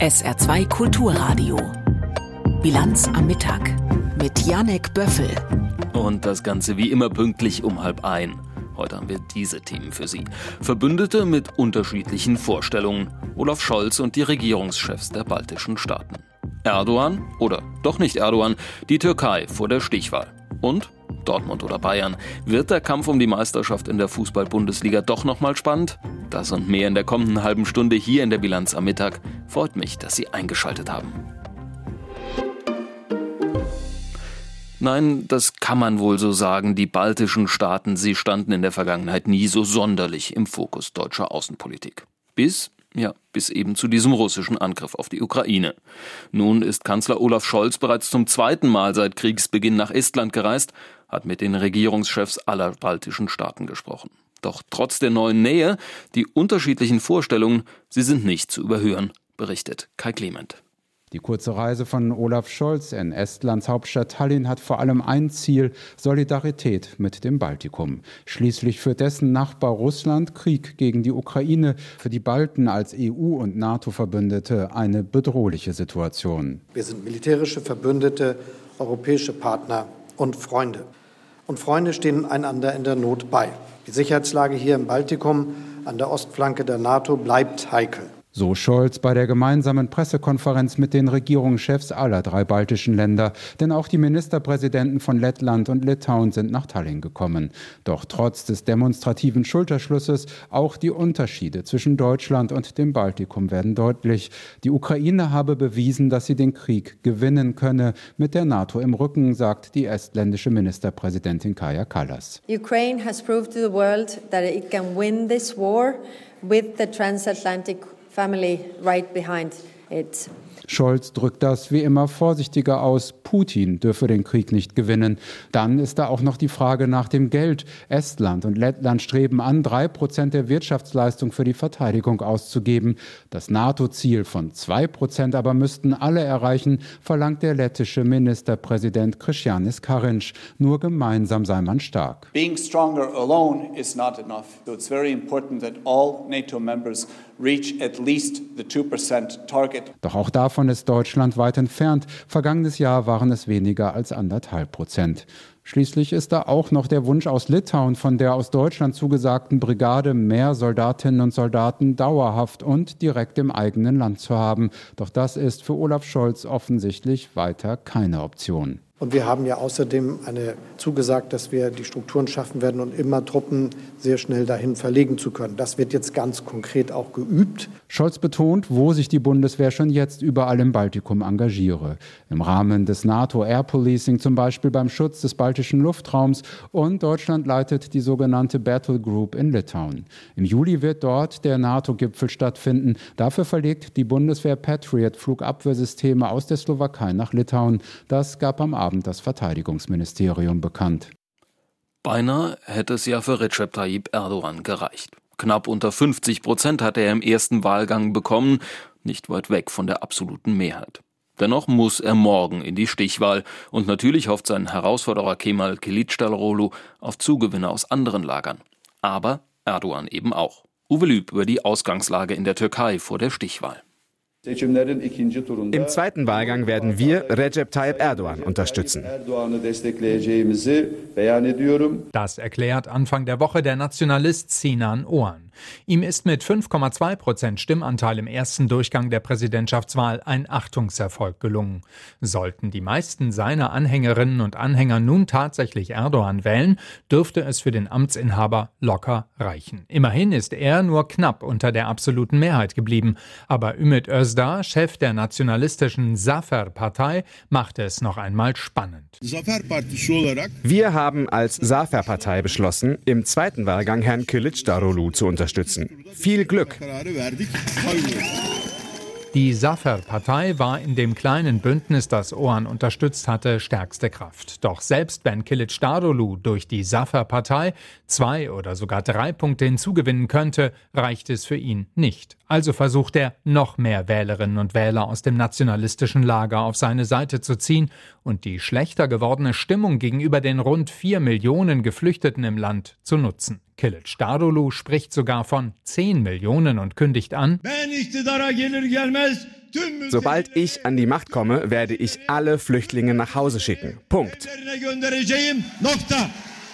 SR2 Kulturradio. Bilanz am Mittag mit Janek Böffel. Und das Ganze wie immer pünktlich um halb ein. Heute haben wir diese Themen für Sie. Verbündete mit unterschiedlichen Vorstellungen. Olaf Scholz und die Regierungschefs der baltischen Staaten. Erdogan oder doch nicht Erdogan, die Türkei vor der Stichwahl. Und Dortmund oder Bayern. Wird der Kampf um die Meisterschaft in der Fußball-Bundesliga doch nochmal spannend? Das und mehr in der kommenden halben Stunde hier in der Bilanz am Mittag. Freut mich, dass Sie eingeschaltet haben. Nein, das kann man wohl so sagen. Die baltischen Staaten, sie standen in der Vergangenheit nie so sonderlich im Fokus deutscher Außenpolitik. Bis, ja, bis eben zu diesem russischen Angriff auf die Ukraine. Nun ist Kanzler Olaf Scholz bereits zum zweiten Mal seit Kriegsbeginn nach Estland gereist, hat mit den Regierungschefs aller baltischen Staaten gesprochen. Doch trotz der neuen Nähe, die unterschiedlichen Vorstellungen, sie sind nicht zu überhören, berichtet Kai Clement. Die kurze Reise von Olaf Scholz in Estlands Hauptstadt Tallinn hat vor allem ein Ziel, Solidarität mit dem Baltikum. Schließlich führt dessen Nachbar Russland Krieg gegen die Ukraine, für die Balten als EU- und NATO-Verbündete eine bedrohliche Situation. Wir sind militärische Verbündete, europäische Partner und Freunde. Und Freunde stehen einander in der Not bei. Die Sicherheitslage hier im Baltikum an der Ostflanke der NATO bleibt heikel. So Scholz bei der gemeinsamen Pressekonferenz mit den Regierungschefs aller drei baltischen Länder. Denn auch die Ministerpräsidenten von Lettland und Litauen sind nach Tallinn gekommen. Doch trotz des demonstrativen Schulterschlusses auch die Unterschiede zwischen Deutschland und dem Baltikum werden deutlich. Die Ukraine habe bewiesen, dass sie den Krieg gewinnen könne. Mit der NATO im Rücken, sagt die estländische Ministerpräsidentin Kaja Kallas. Ukraine has proved to the world that it can win this war with the transatlantic family right behind it. Scholz drückt das wie immer vorsichtiger aus. Putin dürfe den Krieg nicht gewinnen. Dann ist da auch noch die Frage nach dem Geld. Estland und Lettland streben an, drei Prozent der Wirtschaftsleistung für die Verteidigung auszugeben. Das NATO-Ziel von zwei Prozent aber müssten alle erreichen, verlangt der lettische Ministerpräsident Christianis Karinc. Nur gemeinsam sei man stark. Being stronger alone is not enough. So it's very important that all NATO members reach at least the 2% target. Doch auch davon ist Deutschland weit entfernt. Vergangenes Jahr waren es weniger als anderthalb Prozent. Schließlich ist da auch noch der Wunsch aus Litauen von der aus Deutschland zugesagten Brigade mehr Soldatinnen und Soldaten dauerhaft und direkt im eigenen Land zu haben. Doch das ist für Olaf Scholz offensichtlich weiter keine Option. Und wir haben ja außerdem eine zugesagt, dass wir die Strukturen schaffen werden und immer Truppen sehr schnell dahin verlegen zu können. Das wird jetzt ganz konkret auch geübt. Scholz betont, wo sich die Bundeswehr schon jetzt überall im Baltikum engagiere. Im Rahmen des NATO Air Policing zum Beispiel beim Schutz des baltischen Luftraums und Deutschland leitet die sogenannte Battle Group in Litauen. Im Juli wird dort der NATO-Gipfel stattfinden. Dafür verlegt die Bundeswehr Patriot Flugabwehrsysteme aus der Slowakei nach Litauen. Das gab am Abend Abend das Verteidigungsministerium bekannt. Beinahe hätte es ja für Recep Tayyip Erdogan gereicht. Knapp unter 50 Prozent hatte er im ersten Wahlgang bekommen, nicht weit weg von der absoluten Mehrheit. Dennoch muss er morgen in die Stichwahl und natürlich hofft sein Herausforderer Kemal Kilicdaroglu auf Zugewinne aus anderen Lagern. Aber Erdogan eben auch. Uwe Lüb über die Ausgangslage in der Türkei vor der Stichwahl. Im zweiten Wahlgang werden wir Recep Tayyip Erdogan unterstützen. Das erklärt Anfang der Woche der Nationalist Sinan Oğan. Ihm ist mit 5,2 Prozent Stimmanteil im ersten Durchgang der Präsidentschaftswahl ein Achtungserfolg gelungen. Sollten die meisten seiner Anhängerinnen und Anhänger nun tatsächlich Erdogan wählen, dürfte es für den Amtsinhaber locker reichen. Immerhin ist er nur knapp unter der absoluten Mehrheit geblieben. Aber Ümit Özdağ, Chef der nationalistischen Zafer-Partei, macht es noch einmal spannend. Wir haben als Zafer-Partei beschlossen, im zweiten Wahlgang Herrn Kılıçdaroğlu zu unterstützen unterstützen. Viel Glück! Die Safer-Partei war in dem kleinen Bündnis, das Oan unterstützt hatte, stärkste Kraft. Doch selbst wenn Kilic Darolu durch die Safer-Partei zwei oder sogar drei Punkte hinzugewinnen könnte, reicht es für ihn nicht. Also versucht er, noch mehr Wählerinnen und Wähler aus dem nationalistischen Lager auf seine Seite zu ziehen und die schlechter gewordene Stimmung gegenüber den rund vier Millionen Geflüchteten im Land zu nutzen. Kilic Darulu spricht sogar von 10 Millionen und kündigt an, Sobald ich an die Macht komme, werde ich alle Flüchtlinge nach Hause schicken. Punkt.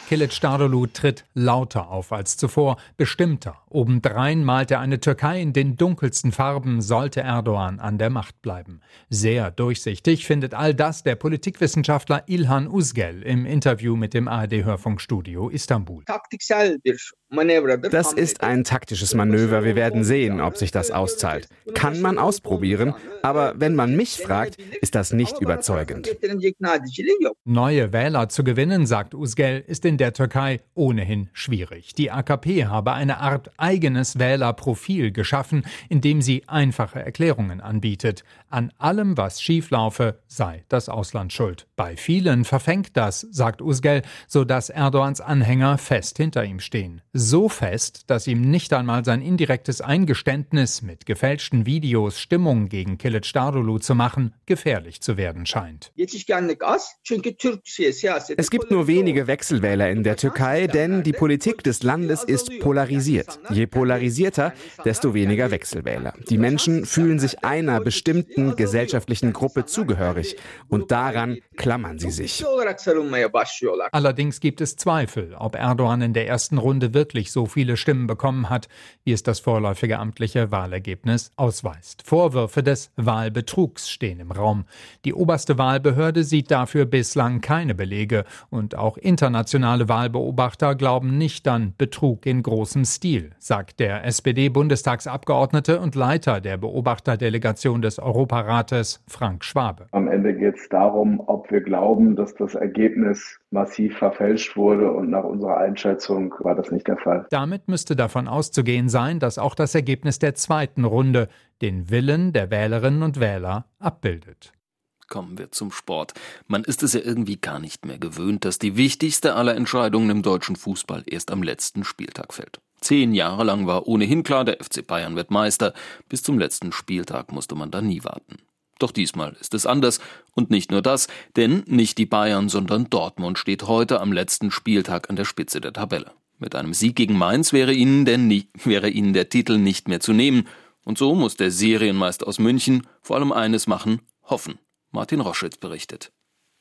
Kilic Darulu tritt lauter auf als zuvor, bestimmter. Obendrein malt er eine Türkei in den dunkelsten Farben, sollte Erdogan an der Macht bleiben. Sehr durchsichtig findet all das der Politikwissenschaftler Ilhan Uzgel im Interview mit dem ARD-Hörfunkstudio Istanbul. Das ist ein taktisches Manöver. Wir werden sehen, ob sich das auszahlt. Kann man ausprobieren, aber wenn man mich fragt, ist das nicht überzeugend. Neue Wähler zu gewinnen, sagt Uzgel, ist in der Türkei ohnehin schwierig. Die AKP habe eine Art eigenes Wählerprofil geschaffen, indem sie einfache Erklärungen anbietet. An allem, was schieflaufe, sei das Ausland schuld. Bei vielen verfängt das, sagt Uzgel, sodass Erdogans Anhänger fest hinter ihm stehen. So fest, dass ihm nicht einmal sein indirektes Eingeständnis mit gefälschten Videos Stimmung gegen Kilic Darulu zu machen, gefährlich zu werden scheint. Es gibt nur wenige Wechselwähler in der Türkei, denn die Politik des Landes ist polarisiert. Je polarisierter, desto weniger Wechselwähler. Die Menschen fühlen sich einer bestimmten gesellschaftlichen Gruppe zugehörig und daran klammern sie sich. Allerdings gibt es Zweifel, ob Erdogan in der ersten Runde wirklich so viele Stimmen bekommen hat, wie es das vorläufige amtliche Wahlergebnis ausweist. Vorwürfe des Wahlbetrugs stehen im Raum. Die oberste Wahlbehörde sieht dafür bislang keine Belege und auch internationale Wahlbeobachter glauben nicht an Betrug in großem Stil, sagt der SPD-Bundestagsabgeordnete und Leiter der Beobachterdelegation des Europarates Frank Schwabe. Am Ende geht es darum, ob wir glauben, dass das Ergebnis massiv verfälscht wurde und nach unserer Einschätzung war das nicht der Fall. Damit müsste davon auszugehen sein, dass auch das Ergebnis der zweiten Runde den Willen der Wählerinnen und Wähler abbildet. Kommen wir zum Sport. Man ist es ja irgendwie gar nicht mehr gewöhnt, dass die wichtigste aller Entscheidungen im deutschen Fußball erst am letzten Spieltag fällt. Zehn Jahre lang war ohnehin klar, der FC Bayern wird Meister. Bis zum letzten Spieltag musste man da nie warten. Doch diesmal ist es anders. Und nicht nur das, denn nicht die Bayern, sondern Dortmund steht heute am letzten Spieltag an der Spitze der Tabelle. Mit einem Sieg gegen Mainz wäre ihnen, nie, wäre ihnen der Titel nicht mehr zu nehmen. Und so muss der Serienmeister aus München vor allem eines machen, hoffen. Martin Roschitz berichtet.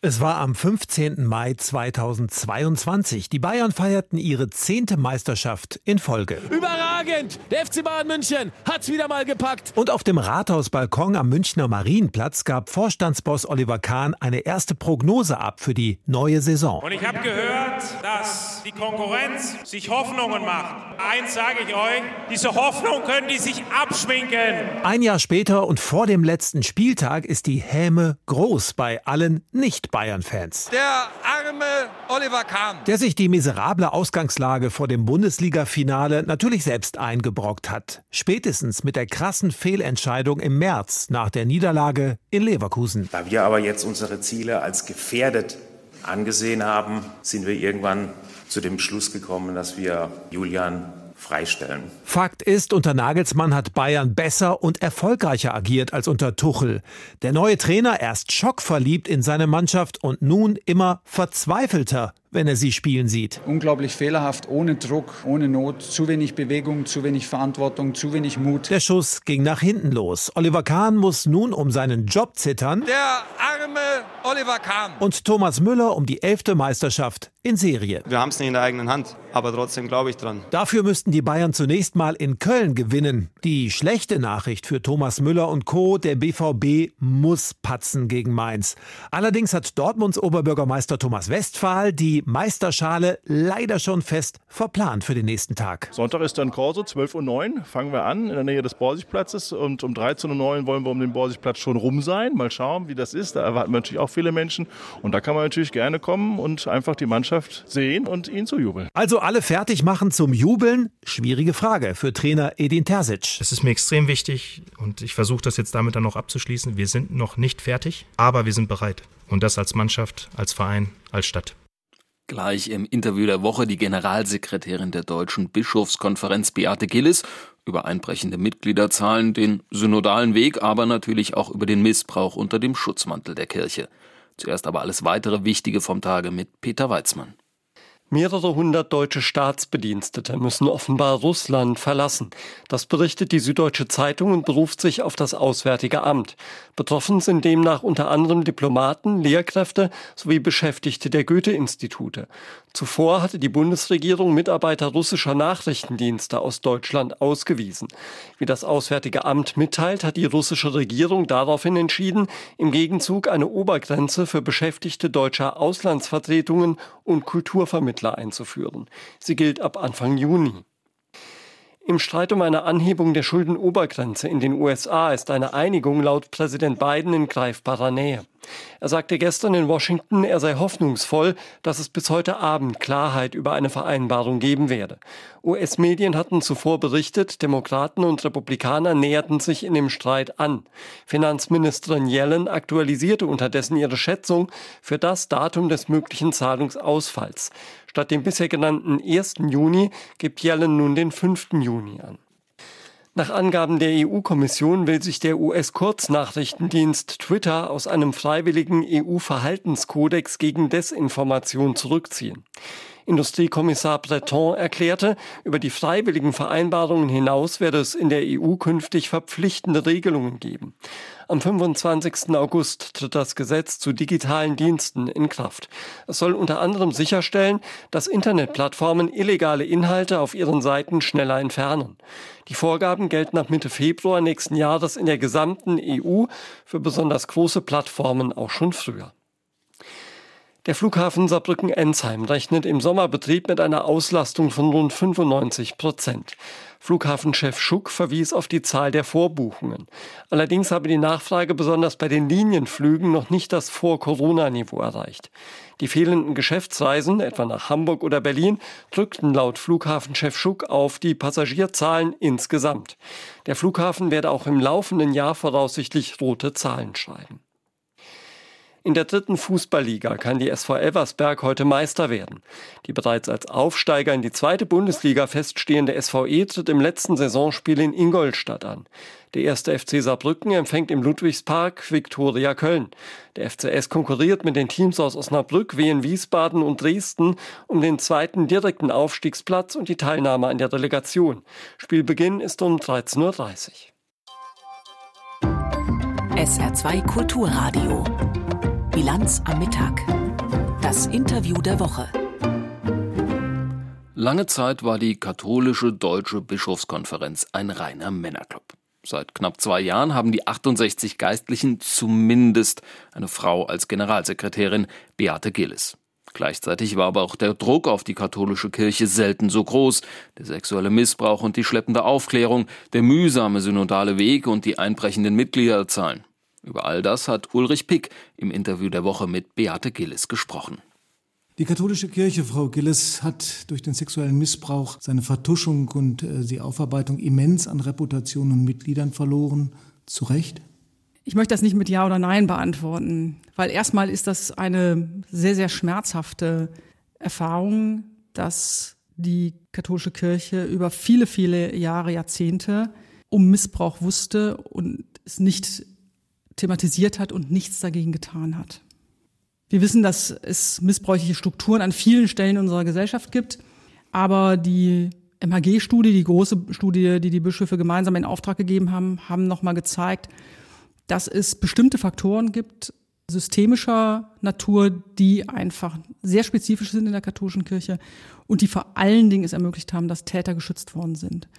Es war am 15. Mai 2022. Die Bayern feierten ihre zehnte Meisterschaft in Folge. Überragend! Der FC Bayern München hat's wieder mal gepackt. Und auf dem Rathausbalkon am Münchner Marienplatz gab Vorstandsboss Oliver Kahn eine erste Prognose ab für die neue Saison. Und ich habe gehört, dass die Konkurrenz sich Hoffnungen macht. Eins sage ich euch, diese Hoffnung können die sich abschminken. Ein Jahr später und vor dem letzten Spieltag ist die Häme groß bei allen nicht Bayern-Fans. Der arme Oliver Kahn. Der sich die miserable Ausgangslage vor dem Bundesliga-Finale natürlich selbst eingebrockt hat. Spätestens mit der krassen Fehlentscheidung im März nach der Niederlage in Leverkusen. Da wir aber jetzt unsere Ziele als gefährdet angesehen haben, sind wir irgendwann zu dem Schluss gekommen, dass wir Julian freistellen. Fakt ist, unter Nagelsmann hat Bayern besser und erfolgreicher agiert als unter Tuchel. Der neue Trainer erst schockverliebt in seine Mannschaft und nun immer verzweifelter wenn er sie spielen sieht. Unglaublich fehlerhaft, ohne Druck, ohne Not, zu wenig Bewegung, zu wenig Verantwortung, zu wenig Mut. Der Schuss ging nach hinten los. Oliver Kahn muss nun um seinen Job zittern. Der arme Oliver Kahn. Und Thomas Müller um die elfte Meisterschaft in Serie. Wir haben es nicht in der eigenen Hand, aber trotzdem glaube ich dran. Dafür müssten die Bayern zunächst mal in Köln gewinnen. Die schlechte Nachricht für Thomas Müller und Co., der BVB muss patzen gegen Mainz. Allerdings hat Dortmunds Oberbürgermeister Thomas Westphal die Meisterschale leider schon fest verplant für den nächsten Tag. Sonntag ist dann Korso, 12.09 Uhr fangen wir an in der Nähe des Borsigplatzes und um 13.09 Uhr wollen wir um den Borsigplatz schon rum sein. Mal schauen, wie das ist. Da erwarten wir natürlich auch viele Menschen und da kann man natürlich gerne kommen und einfach die Mannschaft sehen und ihnen zujubeln. Also alle fertig machen zum Jubeln? Schwierige Frage für Trainer Edin Terzic. Es ist mir extrem wichtig und ich versuche das jetzt damit dann noch abzuschließen. Wir sind noch nicht fertig, aber wir sind bereit. Und das als Mannschaft, als Verein, als Stadt. Gleich im Interview der Woche die Generalsekretärin der Deutschen Bischofskonferenz Beate Gillis über einbrechende Mitgliederzahlen, den synodalen Weg, aber natürlich auch über den Missbrauch unter dem Schutzmantel der Kirche. Zuerst aber alles weitere Wichtige vom Tage mit Peter Weizmann. Mehrere hundert deutsche Staatsbedienstete müssen offenbar Russland verlassen. Das berichtet die Süddeutsche Zeitung und beruft sich auf das Auswärtige Amt. Betroffen sind demnach unter anderem Diplomaten, Lehrkräfte sowie Beschäftigte der Goethe-Institute. Zuvor hatte die Bundesregierung Mitarbeiter russischer Nachrichtendienste aus Deutschland ausgewiesen. Wie das Auswärtige Amt mitteilt, hat die russische Regierung daraufhin entschieden, im Gegenzug eine Obergrenze für Beschäftigte deutscher Auslandsvertretungen und Kulturvermittler einzuführen. Sie gilt ab Anfang Juni. Im Streit um eine Anhebung der Schuldenobergrenze in den USA ist eine Einigung laut Präsident Biden in greifbarer Nähe. Er sagte gestern in Washington, er sei hoffnungsvoll, dass es bis heute Abend Klarheit über eine Vereinbarung geben werde. US-Medien hatten zuvor berichtet, Demokraten und Republikaner näherten sich in dem Streit an. Finanzministerin Yellen aktualisierte unterdessen ihre Schätzung für das Datum des möglichen Zahlungsausfalls. Statt dem bisher genannten 1. Juni gibt Yellen nun den 5. Juni an. Nach Angaben der EU-Kommission will sich der US-Kurznachrichtendienst Twitter aus einem freiwilligen EU-Verhaltenskodex gegen Desinformation zurückziehen. Industriekommissar Breton erklärte, über die freiwilligen Vereinbarungen hinaus werde es in der EU künftig verpflichtende Regelungen geben. Am 25. August tritt das Gesetz zu digitalen Diensten in Kraft. Es soll unter anderem sicherstellen, dass Internetplattformen illegale Inhalte auf ihren Seiten schneller entfernen. Die Vorgaben gelten ab Mitte Februar nächsten Jahres in der gesamten EU, für besonders große Plattformen auch schon früher. Der Flughafen Saarbrücken-Ensheim rechnet im Sommerbetrieb mit einer Auslastung von rund 95 Prozent. Flughafenchef Schuck verwies auf die Zahl der Vorbuchungen. Allerdings habe die Nachfrage besonders bei den Linienflügen noch nicht das Vor-Corona-Niveau erreicht. Die fehlenden Geschäftsreisen, etwa nach Hamburg oder Berlin, drückten laut Flughafenchef Schuck auf die Passagierzahlen insgesamt. Der Flughafen werde auch im laufenden Jahr voraussichtlich rote Zahlen schreiben. In der dritten Fußballliga kann die SV Elversberg heute Meister werden. Die bereits als Aufsteiger in die zweite Bundesliga feststehende SVE tritt im letzten Saisonspiel in Ingolstadt an. Der erste FC Saarbrücken empfängt im Ludwigspark Viktoria Köln. Der FCS konkurriert mit den Teams aus Osnabrück, Wien, Wiesbaden und Dresden um den zweiten direkten Aufstiegsplatz und die Teilnahme an der Relegation. Spielbeginn ist um 13.30 Uhr. SR2 Kulturradio Bilanz am Mittag. Das Interview der Woche. Lange Zeit war die katholische deutsche Bischofskonferenz ein reiner Männerclub. Seit knapp zwei Jahren haben die 68 Geistlichen zumindest eine Frau als Generalsekretärin, Beate Gillis. Gleichzeitig war aber auch der Druck auf die katholische Kirche selten so groß. Der sexuelle Missbrauch und die schleppende Aufklärung, der mühsame synodale Weg und die einbrechenden Mitgliederzahlen. Über all das hat Ulrich Pick im Interview der Woche mit Beate Gillis gesprochen. Die katholische Kirche, Frau Gillis, hat durch den sexuellen Missbrauch seine Vertuschung und äh, die Aufarbeitung immens an Reputation und Mitgliedern verloren. Zu Recht? Ich möchte das nicht mit Ja oder Nein beantworten, weil erstmal ist das eine sehr, sehr schmerzhafte Erfahrung, dass die katholische Kirche über viele, viele Jahre, Jahrzehnte um Missbrauch wusste und es nicht thematisiert hat und nichts dagegen getan hat. Wir wissen, dass es missbräuchliche Strukturen an vielen Stellen unserer Gesellschaft gibt, aber die MHG-Studie, die große Studie, die die Bischöfe gemeinsam in Auftrag gegeben haben, haben nochmal gezeigt, dass es bestimmte Faktoren gibt, systemischer Natur, die einfach sehr spezifisch sind in der katholischen Kirche und die vor allen Dingen es ermöglicht haben, dass Täter geschützt worden sind.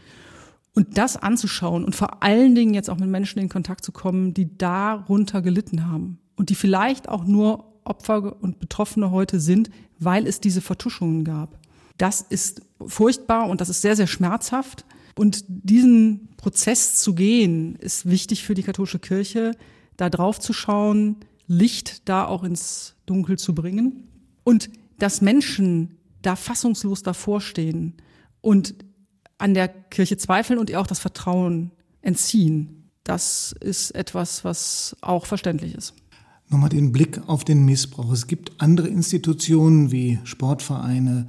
Und das anzuschauen und vor allen Dingen jetzt auch mit Menschen in Kontakt zu kommen, die darunter gelitten haben und die vielleicht auch nur Opfer und Betroffene heute sind, weil es diese Vertuschungen gab. Das ist furchtbar und das ist sehr, sehr schmerzhaft. Und diesen Prozess zu gehen, ist wichtig für die katholische Kirche, da drauf zu schauen, Licht da auch ins Dunkel zu bringen. Und dass Menschen da fassungslos davor stehen und an der Kirche zweifeln und ihr auch das Vertrauen entziehen. Das ist etwas, was auch verständlich ist. Nochmal den Blick auf den Missbrauch. Es gibt andere Institutionen wie Sportvereine,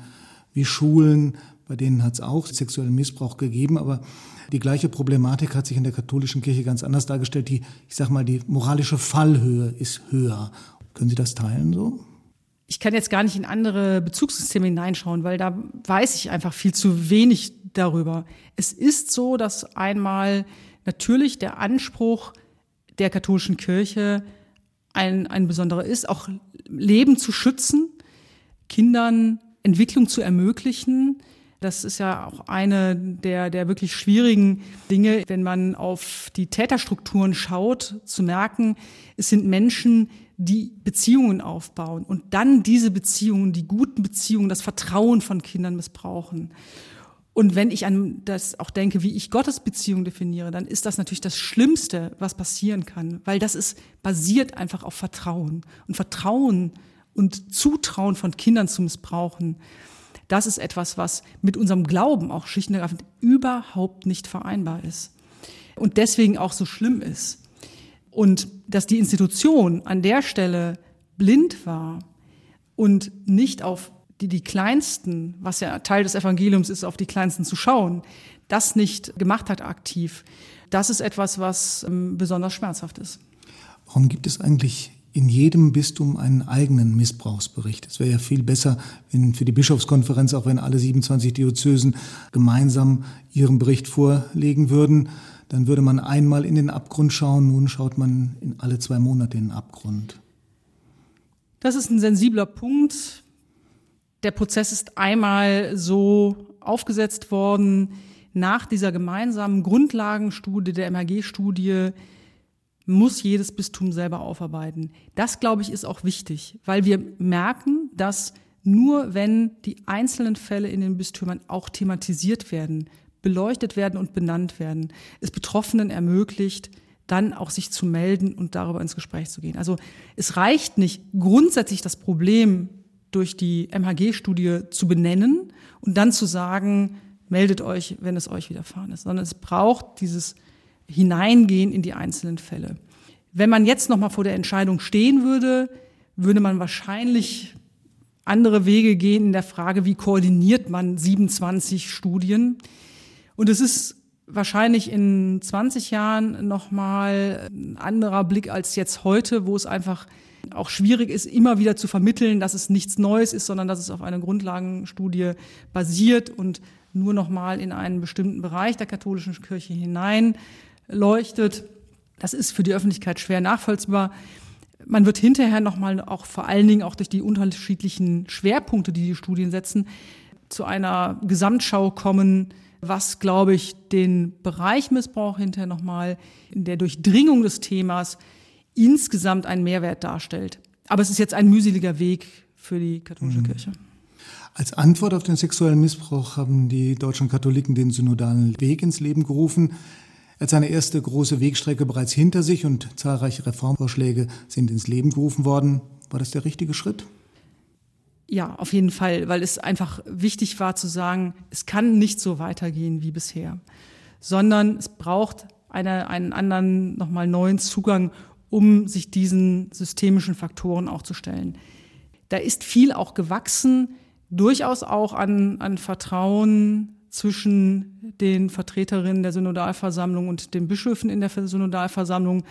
wie Schulen, bei denen hat es auch sexuellen Missbrauch gegeben, aber die gleiche Problematik hat sich in der katholischen Kirche ganz anders dargestellt. Die, ich sag mal, die moralische Fallhöhe ist höher. Können Sie das teilen so? Ich kann jetzt gar nicht in andere Bezugssysteme hineinschauen, weil da weiß ich einfach viel zu wenig darüber. Es ist so, dass einmal natürlich der Anspruch der katholischen Kirche ein, ein besonderer ist, auch Leben zu schützen, Kindern Entwicklung zu ermöglichen, das ist ja auch eine der, der wirklich schwierigen Dinge, wenn man auf die Täterstrukturen schaut, zu merken, es sind Menschen, die Beziehungen aufbauen und dann diese Beziehungen, die guten Beziehungen, das Vertrauen von Kindern missbrauchen. Und wenn ich an das auch denke, wie ich Gottes Beziehung definiere, dann ist das natürlich das Schlimmste, was passieren kann, weil das ist basiert einfach auf Vertrauen. Und Vertrauen und Zutrauen von Kindern zu missbrauchen, das ist etwas, was mit unserem Glauben auch schlicht und ergreifend überhaupt nicht vereinbar ist und deswegen auch so schlimm ist. Und dass die Institution an der Stelle blind war und nicht auf die, die Kleinsten, was ja Teil des Evangeliums ist, auf die Kleinsten zu schauen, das nicht gemacht hat aktiv, das ist etwas, was ähm, besonders schmerzhaft ist. Warum gibt es eigentlich in jedem Bistum einen eigenen Missbrauchsbericht. Es wäre ja viel besser, wenn für die Bischofskonferenz, auch wenn alle 27 Diözesen gemeinsam ihren Bericht vorlegen würden, dann würde man einmal in den Abgrund schauen, nun schaut man in alle zwei Monate in den Abgrund. Das ist ein sensibler Punkt. Der Prozess ist einmal so aufgesetzt worden nach dieser gemeinsamen Grundlagenstudie der MHG-Studie muss jedes Bistum selber aufarbeiten. Das, glaube ich, ist auch wichtig, weil wir merken, dass nur wenn die einzelnen Fälle in den Bistümern auch thematisiert werden, beleuchtet werden und benannt werden, es Betroffenen ermöglicht, dann auch sich zu melden und darüber ins Gespräch zu gehen. Also es reicht nicht, grundsätzlich das Problem durch die MHG-Studie zu benennen und dann zu sagen, meldet euch, wenn es euch widerfahren ist, sondern es braucht dieses hineingehen in die einzelnen Fälle. Wenn man jetzt noch mal vor der Entscheidung stehen würde, würde man wahrscheinlich andere Wege gehen in der Frage, wie koordiniert man 27 Studien. Und es ist wahrscheinlich in 20 Jahren noch mal ein anderer Blick als jetzt heute, wo es einfach auch schwierig ist, immer wieder zu vermitteln, dass es nichts Neues ist, sondern dass es auf einer Grundlagenstudie basiert und nur noch mal in einen bestimmten Bereich der katholischen Kirche hinein leuchtet. Das ist für die Öffentlichkeit schwer nachvollziehbar. Man wird hinterher nochmal auch vor allen Dingen auch durch die unterschiedlichen Schwerpunkte, die die Studien setzen, zu einer Gesamtschau kommen, was, glaube ich, den Bereich Missbrauch hinterher nochmal in der Durchdringung des Themas insgesamt einen Mehrwert darstellt. Aber es ist jetzt ein mühseliger Weg für die katholische mhm. Kirche. Als Antwort auf den sexuellen Missbrauch haben die deutschen Katholiken den synodalen Weg ins Leben gerufen. Er hat seine erste große Wegstrecke bereits hinter sich und zahlreiche Reformvorschläge sind ins Leben gerufen worden. War das der richtige Schritt? Ja, auf jeden Fall, weil es einfach wichtig war zu sagen, es kann nicht so weitergehen wie bisher, sondern es braucht eine, einen anderen, nochmal neuen Zugang, um sich diesen systemischen Faktoren auch zu stellen. Da ist viel auch gewachsen, durchaus auch an, an Vertrauen zwischen den Vertreterinnen der Synodalversammlung und den Bischöfen in der Synodalversammlung.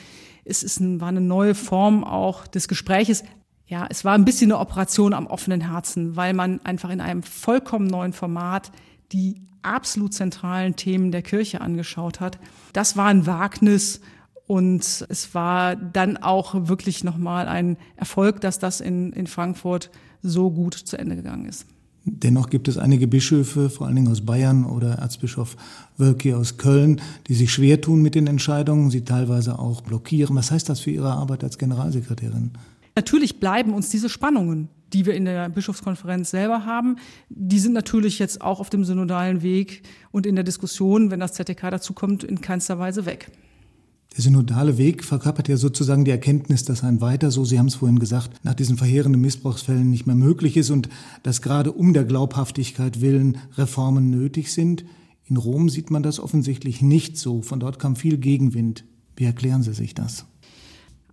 Es ist ein, war eine neue Form auch des Gespräches. Ja, es war ein bisschen eine Operation am offenen Herzen, weil man einfach in einem vollkommen neuen Format die absolut zentralen Themen der Kirche angeschaut hat. Das war ein Wagnis und es war dann auch wirklich nochmal ein Erfolg, dass das in, in Frankfurt so gut zu Ende gegangen ist. Dennoch gibt es einige Bischöfe, vor allen Dingen aus Bayern oder Erzbischof Wölki aus Köln, die sich schwer tun mit den Entscheidungen, sie teilweise auch blockieren. Was heißt das für Ihre Arbeit als Generalsekretärin? Natürlich bleiben uns diese Spannungen, die wir in der Bischofskonferenz selber haben, die sind natürlich jetzt auch auf dem synodalen Weg und in der Diskussion, wenn das ZDK dazu kommt, in keinster Weise weg. Der synodale Weg verkörpert ja sozusagen die Erkenntnis, dass ein weiter, so Sie haben es vorhin gesagt, nach diesen verheerenden Missbrauchsfällen nicht mehr möglich ist und dass gerade um der Glaubhaftigkeit willen Reformen nötig sind. In Rom sieht man das offensichtlich nicht so. Von dort kam viel Gegenwind. Wie erklären Sie sich das?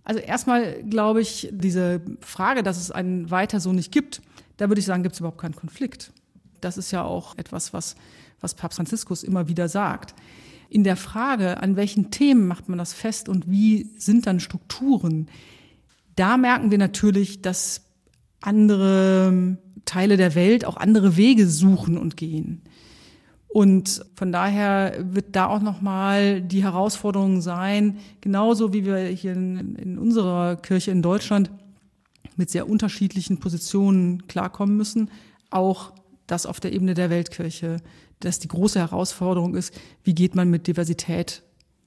Also erstmal glaube ich, diese Frage, dass es einen weiter so nicht gibt, da würde ich sagen, gibt es überhaupt keinen Konflikt. Das ist ja auch etwas, was, was Papst Franziskus immer wieder sagt. In der Frage, an welchen Themen macht man das fest und wie sind dann Strukturen, da merken wir natürlich, dass andere Teile der Welt auch andere Wege suchen und gehen. Und von daher wird da auch nochmal die Herausforderung sein, genauso wie wir hier in, in, unserer Kirche in Deutschland mit sehr unterschiedlichen Positionen klarkommen müssen, auch das auf der Ebene der Weltkirche, dass die große Herausforderung ist, wie geht man mit Diversität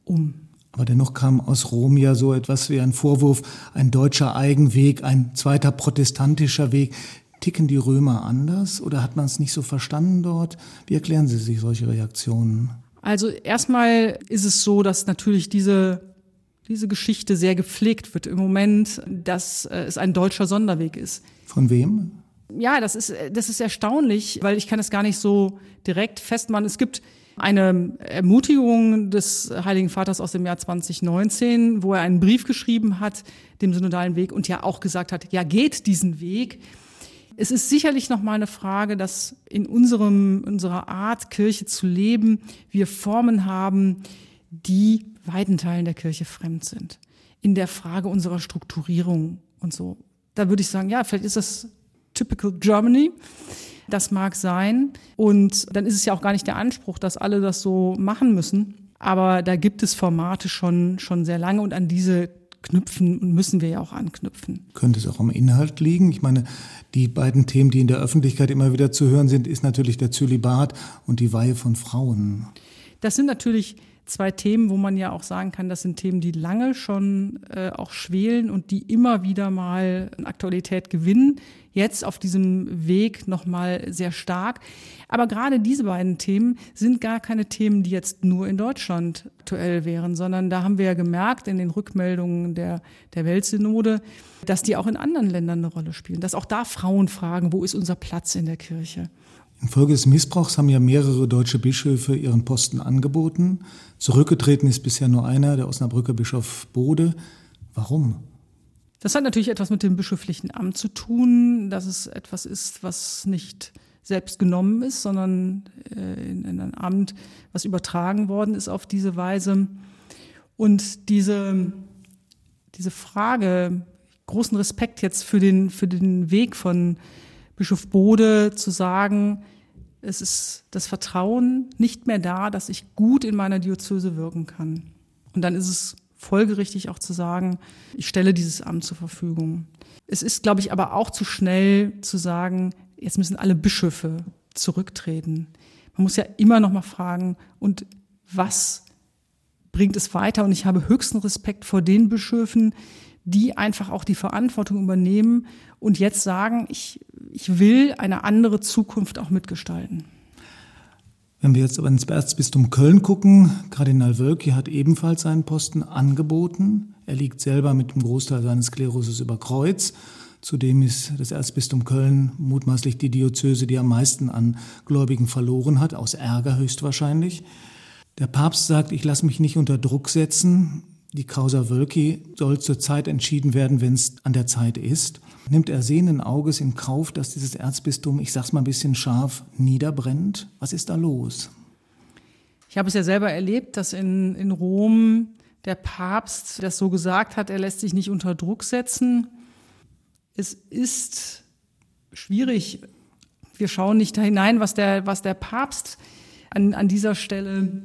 um. Aber dennoch kam aus Rom ja so etwas wie ein Vorwurf, ein deutscher Eigenweg, ein zweiter protestantischer Weg. Ticken die Römer anders oder hat man es nicht so verstanden dort? Wie erklären Sie sich solche Reaktionen? Also erstmal ist es so, dass natürlich diese diese Geschichte sehr gepflegt wird im Moment, dass äh, es ein deutscher Sonderweg ist. Von wem? Ja, das ist, das ist erstaunlich, weil ich kann es gar nicht so direkt festmachen. Es gibt eine Ermutigung des Heiligen Vaters aus dem Jahr 2019, wo er einen Brief geschrieben hat, dem synodalen Weg, und ja auch gesagt hat, ja, geht diesen Weg. Es ist sicherlich noch mal eine Frage, dass in unserem, unserer Art, Kirche zu leben, wir Formen haben, die weiten Teilen der Kirche fremd sind. In der Frage unserer Strukturierung und so. Da würde ich sagen, ja, vielleicht ist das typical Germany. Das mag sein. Und dann ist es ja auch gar nicht der Anspruch, dass alle das so machen müssen. Aber da gibt es Formate schon, schon sehr lange und an diese knüpfen und müssen wir ja auch anknüpfen. Könnte es auch am Inhalt liegen? Ich meine, die beiden Themen, die in der Öffentlichkeit immer wieder zu hören sind, ist natürlich der Zölibat und die Weihe von Frauen. Das sind natürlich zwei Themen, wo man ja auch sagen kann, das sind Themen, die lange schon äh, auch schwelen und die immer wieder mal an Aktualität gewinnen. Jetzt auf diesem Weg nochmal sehr stark. Aber gerade diese beiden Themen sind gar keine Themen, die jetzt nur in Deutschland aktuell wären, sondern da haben wir ja gemerkt in den Rückmeldungen der, der Weltsynode, dass die auch in anderen Ländern eine Rolle spielen. Dass auch da Frauen fragen, wo ist unser Platz in der Kirche? Infolge des Missbrauchs haben ja mehrere deutsche Bischöfe ihren Posten angeboten. Zurückgetreten ist bisher nur einer, der Osnabrücker Bischof Bode. Warum? Das hat natürlich etwas mit dem bischöflichen Amt zu tun, dass es etwas ist, was nicht selbst genommen ist, sondern äh, in, in ein Amt, was übertragen worden ist auf diese Weise. Und diese, diese Frage, großen Respekt jetzt für den, für den Weg von Bischof Bode zu sagen, es ist das Vertrauen nicht mehr da, dass ich gut in meiner Diözese wirken kann. Und dann ist es folgerichtig auch zu sagen, ich stelle dieses Amt zur Verfügung. Es ist, glaube ich, aber auch zu schnell zu sagen, jetzt müssen alle Bischöfe zurücktreten. Man muss ja immer noch mal fragen, und was bringt es weiter? Und ich habe höchsten Respekt vor den Bischöfen, die einfach auch die Verantwortung übernehmen und jetzt sagen, ich, ich will eine andere Zukunft auch mitgestalten. Wenn wir jetzt aber ins Erzbistum Köln gucken, Kardinal Wölki hat ebenfalls seinen Posten angeboten. Er liegt selber mit dem Großteil seines Klerus über Kreuz. Zudem ist das Erzbistum Köln mutmaßlich die Diözese, die am meisten an Gläubigen verloren hat, aus Ärger höchstwahrscheinlich. Der Papst sagt, ich lasse mich nicht unter Druck setzen. Die Causa Wölki soll zur Zeit entschieden werden, wenn es an der Zeit ist. Nimmt er sehenden Auges in Kauf, dass dieses Erzbistum, ich sag's mal ein bisschen scharf, niederbrennt? Was ist da los? Ich habe es ja selber erlebt, dass in, in Rom der Papst das so gesagt hat, er lässt sich nicht unter Druck setzen. Es ist schwierig. Wir schauen nicht da hinein, was der, was der Papst an, an dieser Stelle,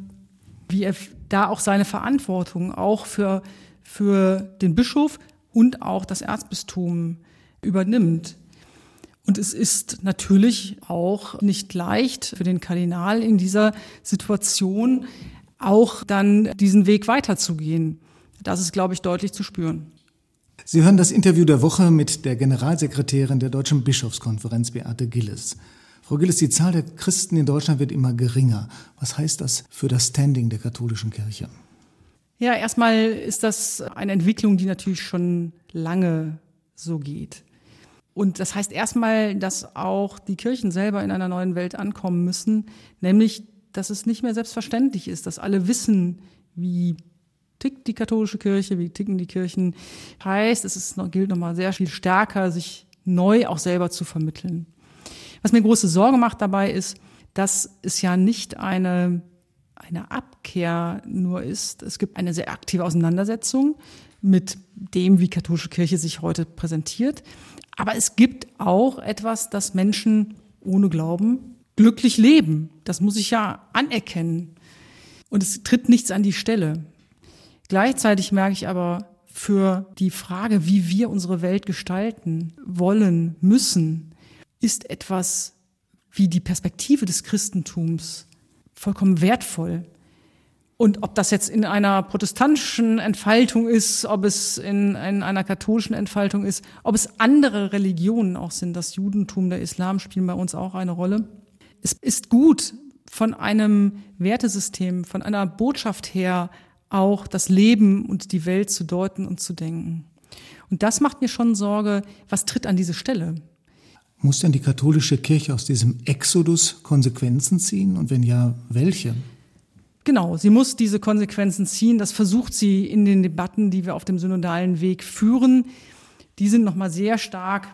wie er da auch seine Verantwortung auch für, für den Bischof und auch das Erzbistum übernimmt. Und es ist natürlich auch nicht leicht für den Kardinal in dieser Situation auch dann diesen Weg weiterzugehen. Das ist, glaube ich, deutlich zu spüren. Sie hören das Interview der Woche mit der Generalsekretärin der Deutschen Bischofskonferenz, Beate Gilles. Frau Gilles, die Zahl der Christen in Deutschland wird immer geringer. Was heißt das für das Standing der katholischen Kirche? Ja, erstmal ist das eine Entwicklung, die natürlich schon lange so geht. Und das heißt erstmal, dass auch die Kirchen selber in einer neuen Welt ankommen müssen, nämlich, dass es nicht mehr selbstverständlich ist, dass alle wissen, wie tickt die katholische Kirche, wie ticken die Kirchen, heißt, es ist, gilt nochmal sehr viel stärker, sich neu auch selber zu vermitteln. Was mir große Sorge macht dabei ist, dass es ja nicht eine, eine Abkehr nur ist. Es gibt eine sehr aktive Auseinandersetzung mit dem, wie katholische Kirche sich heute präsentiert. Aber es gibt auch etwas, dass Menschen ohne Glauben glücklich leben. Das muss ich ja anerkennen. Und es tritt nichts an die Stelle. Gleichzeitig merke ich aber für die Frage, wie wir unsere Welt gestalten wollen, müssen, ist etwas wie die Perspektive des Christentums vollkommen wertvoll. Und ob das jetzt in einer protestantischen Entfaltung ist, ob es in, in, einer katholischen Entfaltung ist, ob es andere Religionen auch sind, das Judentum, der Islam spielen bei uns auch eine Rolle. Es ist gut, von einem Wertesystem, von einer Botschaft her auch das Leben und die Welt zu deuten und zu denken. Und das macht mir schon Sorge, was tritt an diese Stelle? Muss denn die katholische Kirche aus diesem Exodus Konsequenzen ziehen? Und wenn ja, welche? Genau, sie muss diese Konsequenzen ziehen. Das versucht sie in den Debatten, die wir auf dem synodalen Weg führen. Die sind nochmal sehr stark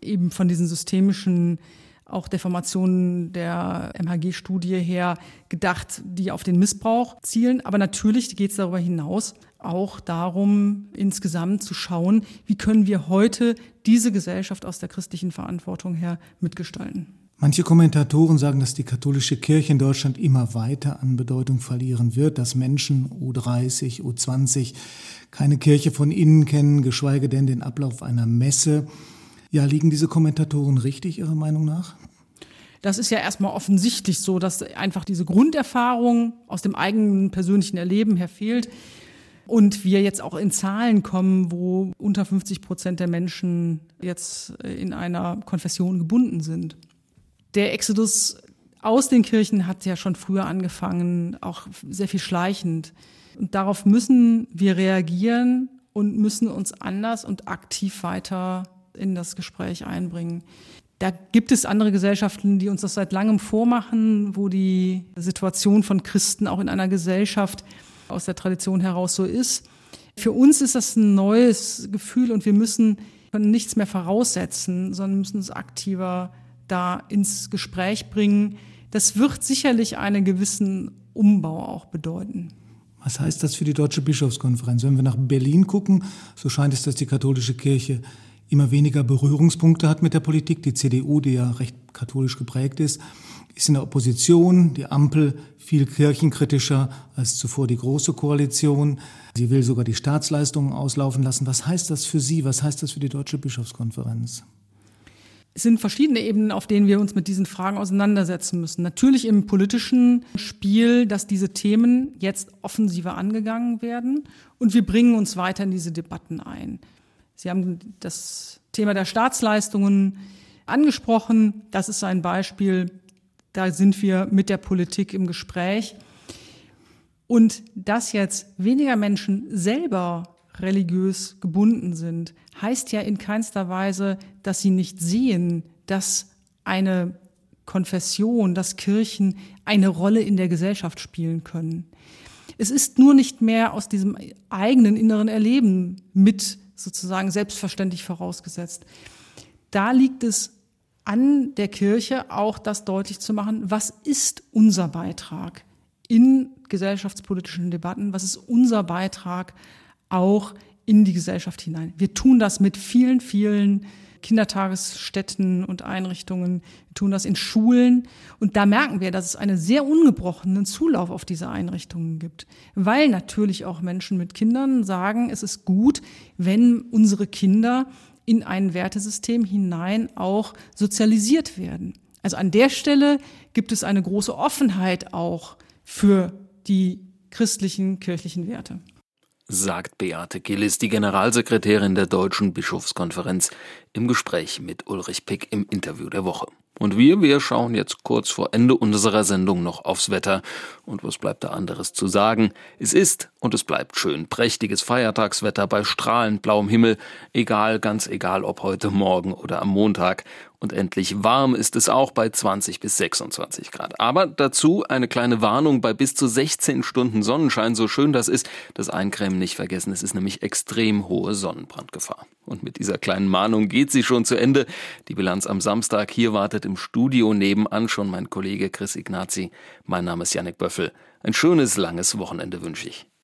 eben von diesen systemischen auch Deformationen der MHG-Studie her gedacht, die auf den Missbrauch zielen. Aber natürlich geht es darüber hinaus auch darum, insgesamt zu schauen, wie können wir heute diese Gesellschaft aus der christlichen Verantwortung her mitgestalten. Manche Kommentatoren sagen, dass die katholische Kirche in Deutschland immer weiter an Bedeutung verlieren wird, dass Menschen U30, U20 keine Kirche von innen kennen, geschweige denn den Ablauf einer Messe. Ja, liegen diese Kommentatoren richtig Ihrer Meinung nach? Das ist ja erstmal offensichtlich so, dass einfach diese Grunderfahrung aus dem eigenen persönlichen Erleben her fehlt. Und wir jetzt auch in Zahlen kommen, wo unter 50 Prozent der Menschen jetzt in einer Konfession gebunden sind. Der Exodus aus den Kirchen hat ja schon früher angefangen, auch sehr viel schleichend. Und darauf müssen wir reagieren und müssen uns anders und aktiv weiter in das Gespräch einbringen. Da gibt es andere Gesellschaften, die uns das seit langem vormachen, wo die Situation von Christen auch in einer Gesellschaft aus der Tradition heraus so ist. Für uns ist das ein neues Gefühl und wir müssen können nichts mehr voraussetzen, sondern müssen uns aktiver da ins Gespräch bringen. Das wird sicherlich einen gewissen Umbau auch bedeuten. Was heißt das für die Deutsche Bischofskonferenz? Wenn wir nach Berlin gucken, so scheint es, dass die katholische Kirche immer weniger Berührungspunkte hat mit der Politik. Die CDU, die ja recht katholisch geprägt ist, ist in der Opposition, die Ampel viel kirchenkritischer als zuvor die Große Koalition. Sie will sogar die Staatsleistungen auslaufen lassen. Was heißt das für Sie? Was heißt das für die Deutsche Bischofskonferenz? Es sind verschiedene Ebenen, auf denen wir uns mit diesen Fragen auseinandersetzen müssen. Natürlich im politischen Spiel, dass diese Themen jetzt offensiver angegangen werden und wir bringen uns weiter in diese Debatten ein. Sie haben das Thema der Staatsleistungen angesprochen. Das ist ein Beispiel. Da sind wir mit der Politik im Gespräch. Und dass jetzt weniger Menschen selber religiös gebunden sind, heißt ja in keinster Weise, dass sie nicht sehen, dass eine Konfession, dass Kirchen eine Rolle in der Gesellschaft spielen können. Es ist nur nicht mehr aus diesem eigenen inneren Erleben mit sozusagen selbstverständlich vorausgesetzt. Da liegt es an der Kirche auch das deutlich zu machen, was ist unser Beitrag in gesellschaftspolitischen Debatten, was ist unser Beitrag auch in die Gesellschaft hinein. Wir tun das mit vielen, vielen Kindertagesstätten und Einrichtungen. Wir tun das in Schulen. Und da merken wir, dass es einen sehr ungebrochenen Zulauf auf diese Einrichtungen gibt. Weil natürlich auch Menschen mit Kindern sagen, es ist gut, wenn unsere Kinder in ein Wertesystem hinein auch sozialisiert werden. Also an der Stelle gibt es eine große Offenheit auch für die christlichen, kirchlichen Werte sagt Beate Gillis, die Generalsekretärin der Deutschen Bischofskonferenz, im Gespräch mit Ulrich Pick im Interview der Woche. Und wir, wir schauen jetzt kurz vor Ende unserer Sendung noch aufs Wetter. Und was bleibt da anderes zu sagen? Es ist und es bleibt schön. Prächtiges Feiertagswetter bei strahlend blauem Himmel. Egal, ganz egal, ob heute Morgen oder am Montag. Und endlich warm ist es auch bei 20 bis 26 Grad. Aber dazu eine kleine Warnung bei bis zu 16 Stunden Sonnenschein. So schön das ist, das Eincremen nicht vergessen. Es ist nämlich extrem hohe Sonnenbrandgefahr. Und mit dieser kleinen Mahnung geht sie schon zu Ende. Die Bilanz am Samstag. Hier wartet im Studio nebenan schon mein Kollege Chris Ignazi. Mein Name ist Yannick Böffel. Ein schönes, langes Wochenende wünsche ich.